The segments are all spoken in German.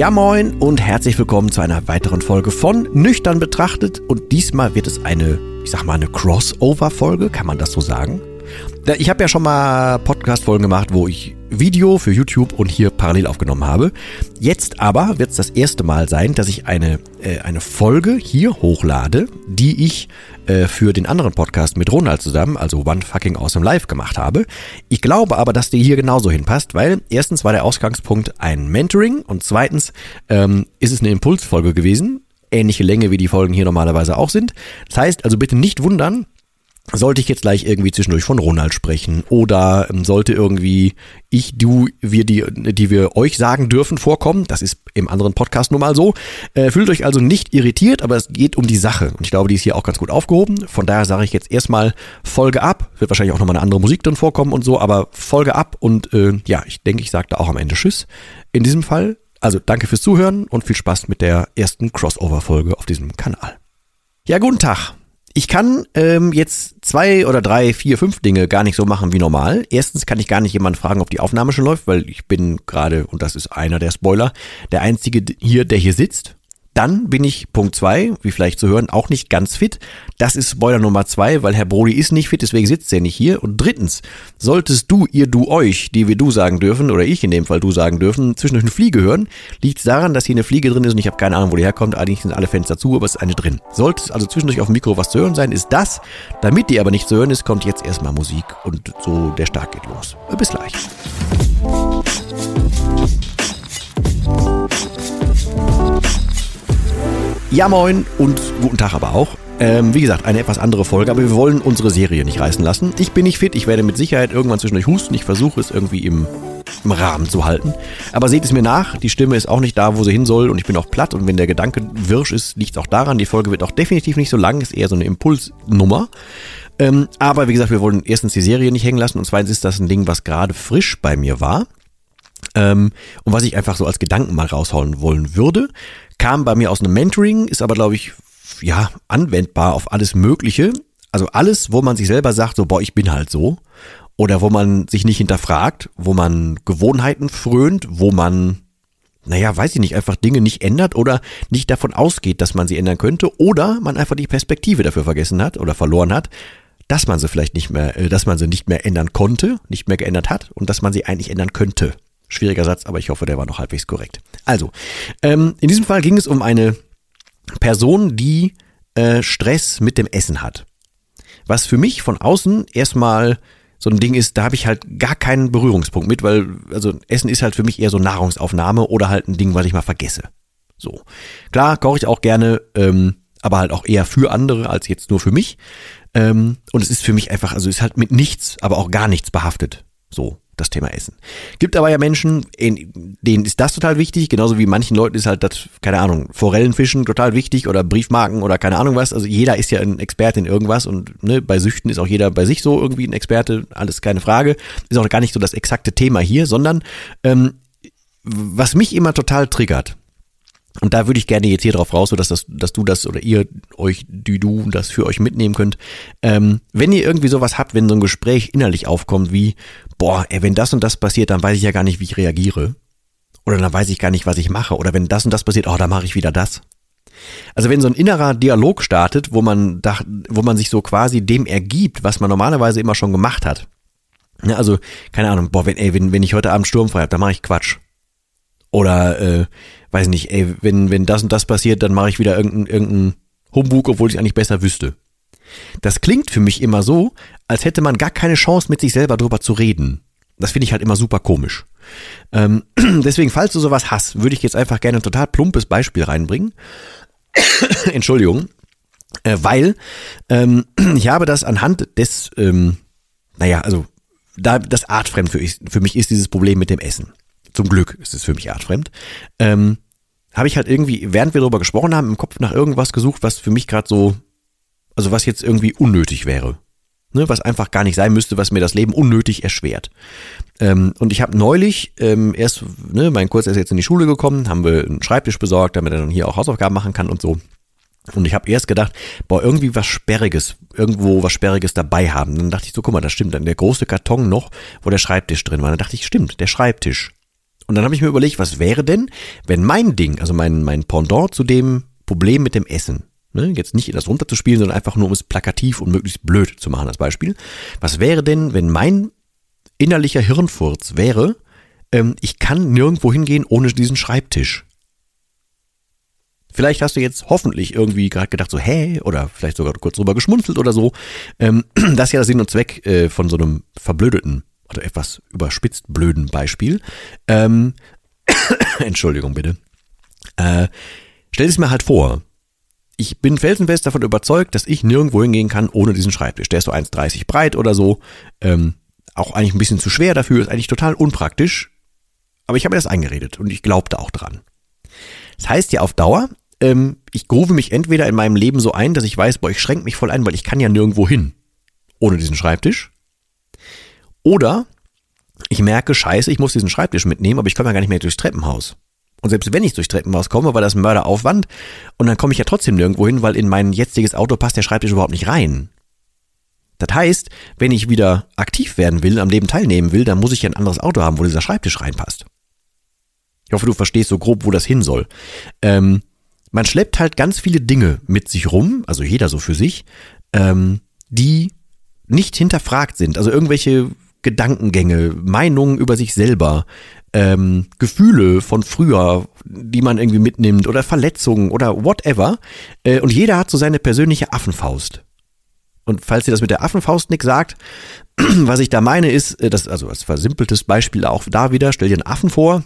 Ja moin und herzlich willkommen zu einer weiteren Folge von Nüchtern betrachtet und diesmal wird es eine ich sag mal, eine Crossover-Folge, kann man das so sagen? Ich habe ja schon mal Podcast-Folgen gemacht, wo ich Video für YouTube und hier parallel aufgenommen habe. Jetzt aber wird es das erste Mal sein, dass ich eine, äh, eine Folge hier hochlade, die ich äh, für den anderen Podcast mit Ronald zusammen, also One Fucking Awesome Live, gemacht habe. Ich glaube aber, dass die hier genauso hinpasst, weil erstens war der Ausgangspunkt ein Mentoring und zweitens ähm, ist es eine Impulsfolge gewesen ähnliche Länge wie die Folgen hier normalerweise auch sind. Das heißt also bitte nicht wundern, sollte ich jetzt gleich irgendwie zwischendurch von Ronald sprechen oder ähm, sollte irgendwie ich, du, wir, die, die wir euch sagen dürfen, vorkommen, das ist im anderen Podcast nun mal so, äh, fühlt euch also nicht irritiert, aber es geht um die Sache und ich glaube, die ist hier auch ganz gut aufgehoben. Von daher sage ich jetzt erstmal Folge ab, wird wahrscheinlich auch nochmal eine andere Musik drin vorkommen und so, aber Folge ab und äh, ja, ich denke, ich sage da auch am Ende Tschüss. In diesem Fall also danke fürs Zuhören und viel Spaß mit der ersten Crossover-Folge auf diesem Kanal. Ja, guten Tag. Ich kann ähm, jetzt zwei oder drei, vier, fünf Dinge gar nicht so machen wie normal. Erstens kann ich gar nicht jemanden fragen, ob die Aufnahme schon läuft, weil ich bin gerade, und das ist einer der Spoiler, der Einzige hier, der hier sitzt. Dann bin ich Punkt zwei, wie vielleicht zu hören, auch nicht ganz fit. Das ist Spoiler Nummer zwei, weil Herr Brody ist nicht fit, deswegen sitzt er nicht hier. Und drittens, solltest du, ihr, du, euch, die wir du sagen dürfen, oder ich in dem Fall du sagen dürfen, zwischendurch eine Fliege hören, liegt es daran, dass hier eine Fliege drin ist und ich habe keine Ahnung, wo die herkommt. Eigentlich sind alle Fenster zu, aber es ist eine drin. Sollte es also zwischendurch auf dem Mikro was zu hören sein, ist das. Damit die aber nicht zu hören ist, kommt jetzt erstmal Musik und so der Start geht los. Bis gleich. Ja, moin und guten Tag aber auch. Ähm, wie gesagt, eine etwas andere Folge, aber wir wollen unsere Serie nicht reißen lassen. Ich bin nicht fit, ich werde mit Sicherheit irgendwann zwischendurch husten. Ich versuche es irgendwie im, im Rahmen zu halten. Aber seht es mir nach, die Stimme ist auch nicht da, wo sie hin soll und ich bin auch platt und wenn der Gedanke wirsch ist, liegt es auch daran. Die Folge wird auch definitiv nicht so lang, ist eher so eine Impulsnummer. Ähm, aber wie gesagt, wir wollen erstens die Serie nicht hängen lassen und zweitens ist das ein Ding, was gerade frisch bei mir war. Ähm, und was ich einfach so als Gedanken mal raushauen wollen würde, kam bei mir aus einem Mentoring, ist aber, glaube ich, ja, anwendbar auf alles Mögliche. Also alles, wo man sich selber sagt, so, boah, ich bin halt so. Oder wo man sich nicht hinterfragt, wo man Gewohnheiten frönt, wo man, naja, weiß ich nicht, einfach Dinge nicht ändert oder nicht davon ausgeht, dass man sie ändern könnte. Oder man einfach die Perspektive dafür vergessen hat oder verloren hat, dass man sie vielleicht nicht mehr, äh, dass man sie nicht mehr ändern konnte, nicht mehr geändert hat und dass man sie eigentlich ändern könnte. Schwieriger Satz, aber ich hoffe, der war noch halbwegs korrekt. Also, ähm, in diesem Fall ging es um eine Person, die äh, Stress mit dem Essen hat. Was für mich von außen erstmal so ein Ding ist, da habe ich halt gar keinen Berührungspunkt mit, weil also Essen ist halt für mich eher so Nahrungsaufnahme oder halt ein Ding, was ich mal vergesse. So. Klar, koche ich auch gerne, ähm, aber halt auch eher für andere als jetzt nur für mich. Ähm, und es ist für mich einfach, also ist halt mit nichts, aber auch gar nichts behaftet. So das Thema Essen. Gibt aber ja Menschen, denen ist das total wichtig, genauso wie manchen Leuten ist halt das, keine Ahnung, Forellenfischen total wichtig oder Briefmarken oder keine Ahnung was. Also jeder ist ja ein Experte in irgendwas und ne, bei Süchten ist auch jeder bei sich so irgendwie ein Experte, alles keine Frage. Ist auch gar nicht so das exakte Thema hier, sondern ähm, was mich immer total triggert, und da würde ich gerne jetzt hier drauf raus, so dass, das, dass du das oder ihr euch, die du das für euch mitnehmen könnt. Ähm, wenn ihr irgendwie sowas habt, wenn so ein Gespräch innerlich aufkommt wie, boah, ey, wenn das und das passiert, dann weiß ich ja gar nicht, wie ich reagiere. Oder dann weiß ich gar nicht, was ich mache. Oder wenn das und das passiert, oh, dann mache ich wieder das. Also wenn so ein innerer Dialog startet, wo man, da, wo man sich so quasi dem ergibt, was man normalerweise immer schon gemacht hat. Ja, also, keine Ahnung, boah, wenn, ey, wenn, wenn ich heute Abend sturmfrei habe, dann mache ich Quatsch. Oder, äh, weiß nicht, ey, wenn, wenn das und das passiert, dann mache ich wieder irgendeinen irgendein Humbug, obwohl ich eigentlich besser wüsste. Das klingt für mich immer so, als hätte man gar keine Chance, mit sich selber drüber zu reden. Das finde ich halt immer super komisch. Ähm, deswegen, falls du sowas hast, würde ich jetzt einfach gerne ein total plumpes Beispiel reinbringen. Entschuldigung. Äh, weil ähm, ich habe das anhand des, ähm, naja, also da das artfremd für, ich, für mich ist dieses Problem mit dem Essen. Zum Glück ist es für mich artfremd. Ähm, habe ich halt irgendwie, während wir darüber gesprochen haben, im Kopf nach irgendwas gesucht, was für mich gerade so, also was jetzt irgendwie unnötig wäre. Ne, was einfach gar nicht sein müsste, was mir das Leben unnötig erschwert. Ähm, und ich habe neulich ähm, erst, ne, mein Kurs ist jetzt in die Schule gekommen, haben wir einen Schreibtisch besorgt, damit er dann hier auch Hausaufgaben machen kann und so. Und ich habe erst gedacht, boah, irgendwie was Sperriges, irgendwo was Sperriges dabei haben. Dann dachte ich so, guck mal, das stimmt. Dann der große Karton noch, wo der Schreibtisch drin war. Dann dachte ich, stimmt, der Schreibtisch. Und dann habe ich mir überlegt, was wäre denn, wenn mein Ding, also mein, mein Pendant zu dem Problem mit dem Essen, ne, jetzt nicht das runterzuspielen, sondern einfach nur um es plakativ und möglichst blöd zu machen als Beispiel. Was wäre denn, wenn mein innerlicher Hirnfurz wäre, ähm, ich kann nirgendwo hingehen ohne diesen Schreibtisch. Vielleicht hast du jetzt hoffentlich irgendwie gerade gedacht, so, hä, oder vielleicht sogar kurz drüber geschmunzelt oder so. Ähm, das ist ja der Sinn und Zweck äh, von so einem verblödeten oder etwas überspitzt blöden Beispiel. Ähm, Entschuldigung bitte. Äh, stell es mir halt vor. Ich bin felsenfest davon überzeugt, dass ich nirgendwo hingehen kann ohne diesen Schreibtisch. Der ist so 1,30 breit oder so. Ähm, auch eigentlich ein bisschen zu schwer dafür, ist eigentlich total unpraktisch. Aber ich habe mir das eingeredet und ich glaubte auch dran. Das heißt ja auf Dauer, ähm, ich grove mich entweder in meinem Leben so ein, dass ich weiß, boah, ich schränke mich voll ein, weil ich kann ja nirgendwo hin ohne diesen Schreibtisch. Oder ich merke, scheiße, ich muss diesen Schreibtisch mitnehmen, aber ich komme ja gar nicht mehr durchs Treppenhaus. Und selbst wenn ich durchs Treppenhaus komme, war das ein Mörderaufwand und dann komme ich ja trotzdem nirgendwo hin, weil in mein jetziges Auto passt der Schreibtisch überhaupt nicht rein. Das heißt, wenn ich wieder aktiv werden will, am Leben teilnehmen will, dann muss ich ja ein anderes Auto haben, wo dieser Schreibtisch reinpasst. Ich hoffe, du verstehst so grob, wo das hin soll. Ähm, man schleppt halt ganz viele Dinge mit sich rum, also jeder so für sich, ähm, die nicht hinterfragt sind. Also irgendwelche Gedankengänge, Meinungen über sich selber, ähm, Gefühle von früher, die man irgendwie mitnimmt oder Verletzungen oder whatever. Äh, und jeder hat so seine persönliche Affenfaust. Und falls ihr das mit der Affenfaust nicht sagt, was ich da meine ist, äh, das, also als versimpeltes Beispiel auch da wieder, stell dir einen Affen vor,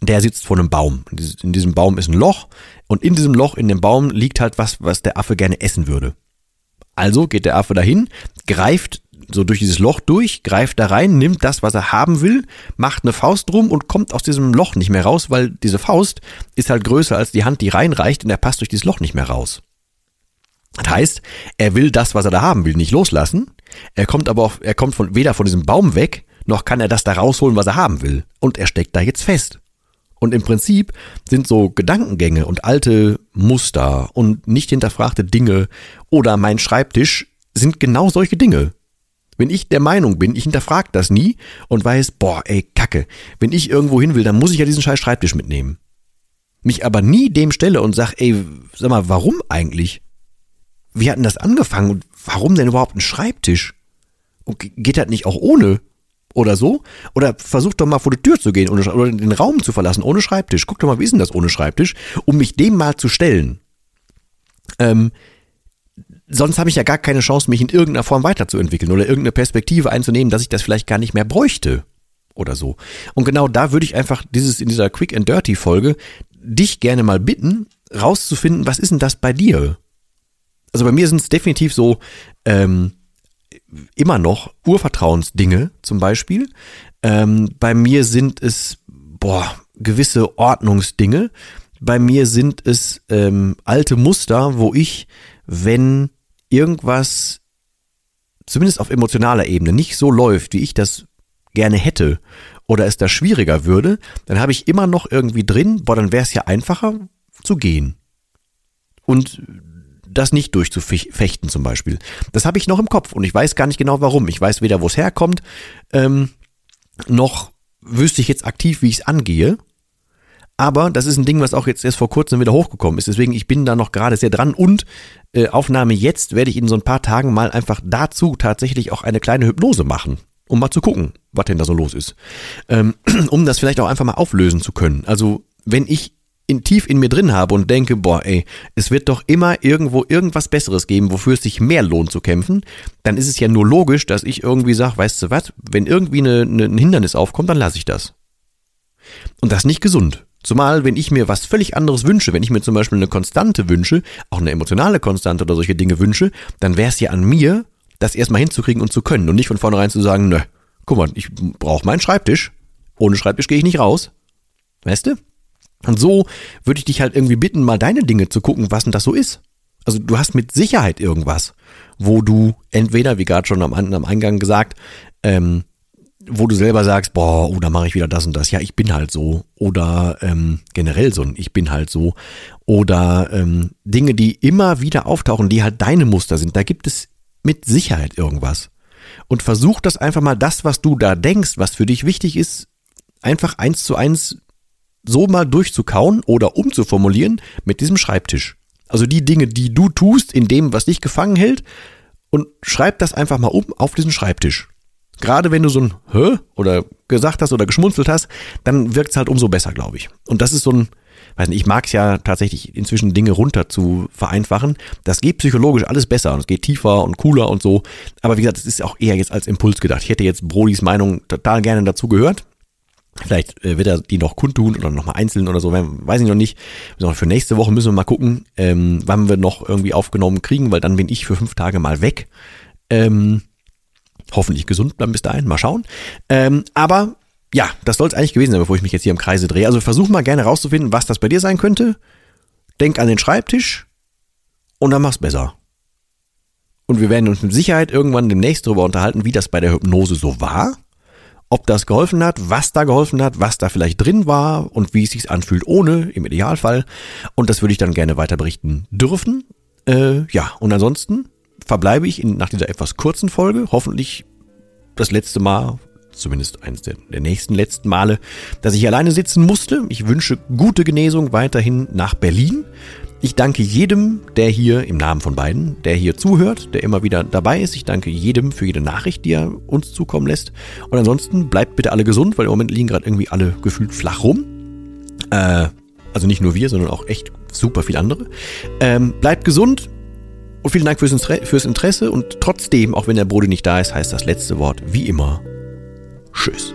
der sitzt vor einem Baum. In diesem Baum ist ein Loch und in diesem Loch in dem Baum liegt halt was, was der Affe gerne essen würde. Also geht der Affe dahin, greift so durch dieses Loch durch, greift da rein, nimmt das, was er haben will, macht eine Faust drum und kommt aus diesem Loch nicht mehr raus, weil diese Faust ist halt größer als die Hand, die reinreicht und er passt durch dieses Loch nicht mehr raus. Das heißt, er will das, was er da haben will, nicht loslassen. Er kommt aber auch, er kommt von, weder von diesem Baum weg, noch kann er das da rausholen, was er haben will. Und er steckt da jetzt fest. Und im Prinzip sind so Gedankengänge und alte Muster und nicht hinterfragte Dinge oder mein Schreibtisch sind genau solche Dinge. Wenn ich der Meinung bin, ich hinterfrage das nie und weiß, boah, ey, Kacke, wenn ich irgendwo hin will, dann muss ich ja diesen scheiß Schreibtisch mitnehmen. Mich aber nie dem stelle und sag, ey, sag mal, warum eigentlich? Wie hat denn das angefangen und warum denn überhaupt ein Schreibtisch? Und geht das nicht auch ohne? Oder so? Oder versuch doch mal vor die Tür zu gehen ohne, oder den Raum zu verlassen ohne Schreibtisch. Guck doch mal, wie ist denn das ohne Schreibtisch? Um mich dem mal zu stellen. Ähm, sonst habe ich ja gar keine Chance, mich in irgendeiner Form weiterzuentwickeln oder irgendeine Perspektive einzunehmen, dass ich das vielleicht gar nicht mehr bräuchte oder so. Und genau da würde ich einfach dieses in dieser Quick and Dirty Folge dich gerne mal bitten, rauszufinden, was ist denn das bei dir? Also bei mir sind es definitiv so ähm, immer noch Urvertrauensdinge zum Beispiel. Ähm, bei mir sind es boah gewisse Ordnungsdinge. Bei mir sind es ähm, alte Muster, wo ich, wenn irgendwas zumindest auf emotionaler Ebene nicht so läuft, wie ich das gerne hätte oder es da schwieriger würde, dann habe ich immer noch irgendwie drin, boah, dann wäre es ja einfacher zu gehen. Und das nicht durchzufechten zum Beispiel. Das habe ich noch im Kopf und ich weiß gar nicht genau warum. Ich weiß weder, wo es herkommt, ähm, noch wüsste ich jetzt aktiv, wie ich es angehe. Aber das ist ein Ding, was auch jetzt erst vor kurzem wieder hochgekommen ist. Deswegen, ich bin da noch gerade sehr dran. Und äh, Aufnahme jetzt werde ich in so ein paar Tagen mal einfach dazu tatsächlich auch eine kleine Hypnose machen. Um mal zu gucken, was denn da so los ist. Ähm, um das vielleicht auch einfach mal auflösen zu können. Also, wenn ich in, tief in mir drin habe und denke, boah, ey, es wird doch immer irgendwo irgendwas Besseres geben, wofür es sich mehr lohnt zu kämpfen, dann ist es ja nur logisch, dass ich irgendwie sage, weißt du was, wenn irgendwie eine, eine, ein Hindernis aufkommt, dann lasse ich das. Und das ist nicht gesund. Zumal, wenn ich mir was völlig anderes wünsche, wenn ich mir zum Beispiel eine Konstante wünsche, auch eine emotionale Konstante oder solche Dinge wünsche, dann wäre es ja an mir, das erstmal hinzukriegen und zu können und nicht von vornherein zu sagen, nö, guck mal, ich brauche meinen Schreibtisch. Ohne Schreibtisch gehe ich nicht raus. Weißt du? Und so würde ich dich halt irgendwie bitten, mal deine Dinge zu gucken, was denn das so ist. Also du hast mit Sicherheit irgendwas, wo du entweder, wie gerade schon am, am Eingang gesagt, ähm, wo du selber sagst, boah, oh, da mache ich wieder das und das. Ja, ich bin halt so. Oder ähm, generell so ein Ich bin halt so. Oder ähm, Dinge, die immer wieder auftauchen, die halt deine Muster sind. Da gibt es mit Sicherheit irgendwas. Und versuch das einfach mal, das, was du da denkst, was für dich wichtig ist, einfach eins zu eins so mal durchzukauen oder umzuformulieren mit diesem Schreibtisch. Also die Dinge, die du tust in dem, was dich gefangen hält, und schreib das einfach mal um auf diesen Schreibtisch. Gerade wenn du so ein Hä oder gesagt hast oder geschmunzelt hast, dann wirkt es halt umso besser, glaube ich. Und das ist so ein, weiß nicht, ich mag es ja tatsächlich inzwischen Dinge runter zu vereinfachen. Das geht psychologisch alles besser und es geht tiefer und cooler und so. Aber wie gesagt, es ist auch eher jetzt als Impuls gedacht. Ich hätte jetzt Brodis Meinung total gerne dazu gehört. Vielleicht äh, wird er die noch kundtun oder nochmal einzeln oder so, weiß ich noch nicht. Für nächste Woche müssen wir mal gucken, ähm, wann wir noch irgendwie aufgenommen kriegen, weil dann bin ich für fünf Tage mal weg. Ähm, hoffentlich gesund bleiben bis dahin, mal schauen. Ähm, aber ja, das soll es eigentlich gewesen sein, bevor ich mich jetzt hier im Kreise drehe. Also versuch mal gerne rauszufinden, was das bei dir sein könnte. Denk an den Schreibtisch und dann mach's besser. Und wir werden uns mit Sicherheit irgendwann demnächst darüber unterhalten, wie das bei der Hypnose so war ob das geholfen hat, was da geholfen hat, was da vielleicht drin war und wie es sich anfühlt ohne, im Idealfall. Und das würde ich dann gerne weiter berichten dürfen. Äh, ja, und ansonsten verbleibe ich in, nach dieser etwas kurzen Folge, hoffentlich das letzte Mal, zumindest eines der, der nächsten letzten Male, dass ich alleine sitzen musste. Ich wünsche gute Genesung weiterhin nach Berlin. Ich danke jedem, der hier im Namen von beiden, der hier zuhört, der immer wieder dabei ist. Ich danke jedem für jede Nachricht, die er uns zukommen lässt. Und ansonsten bleibt bitte alle gesund, weil im Moment liegen gerade irgendwie alle gefühlt flach rum. Äh, also nicht nur wir, sondern auch echt super viele andere. Ähm, bleibt gesund und vielen Dank fürs, Interesse. Und trotzdem, auch wenn der Brode nicht da ist, heißt das letzte Wort wie immer Tschüss.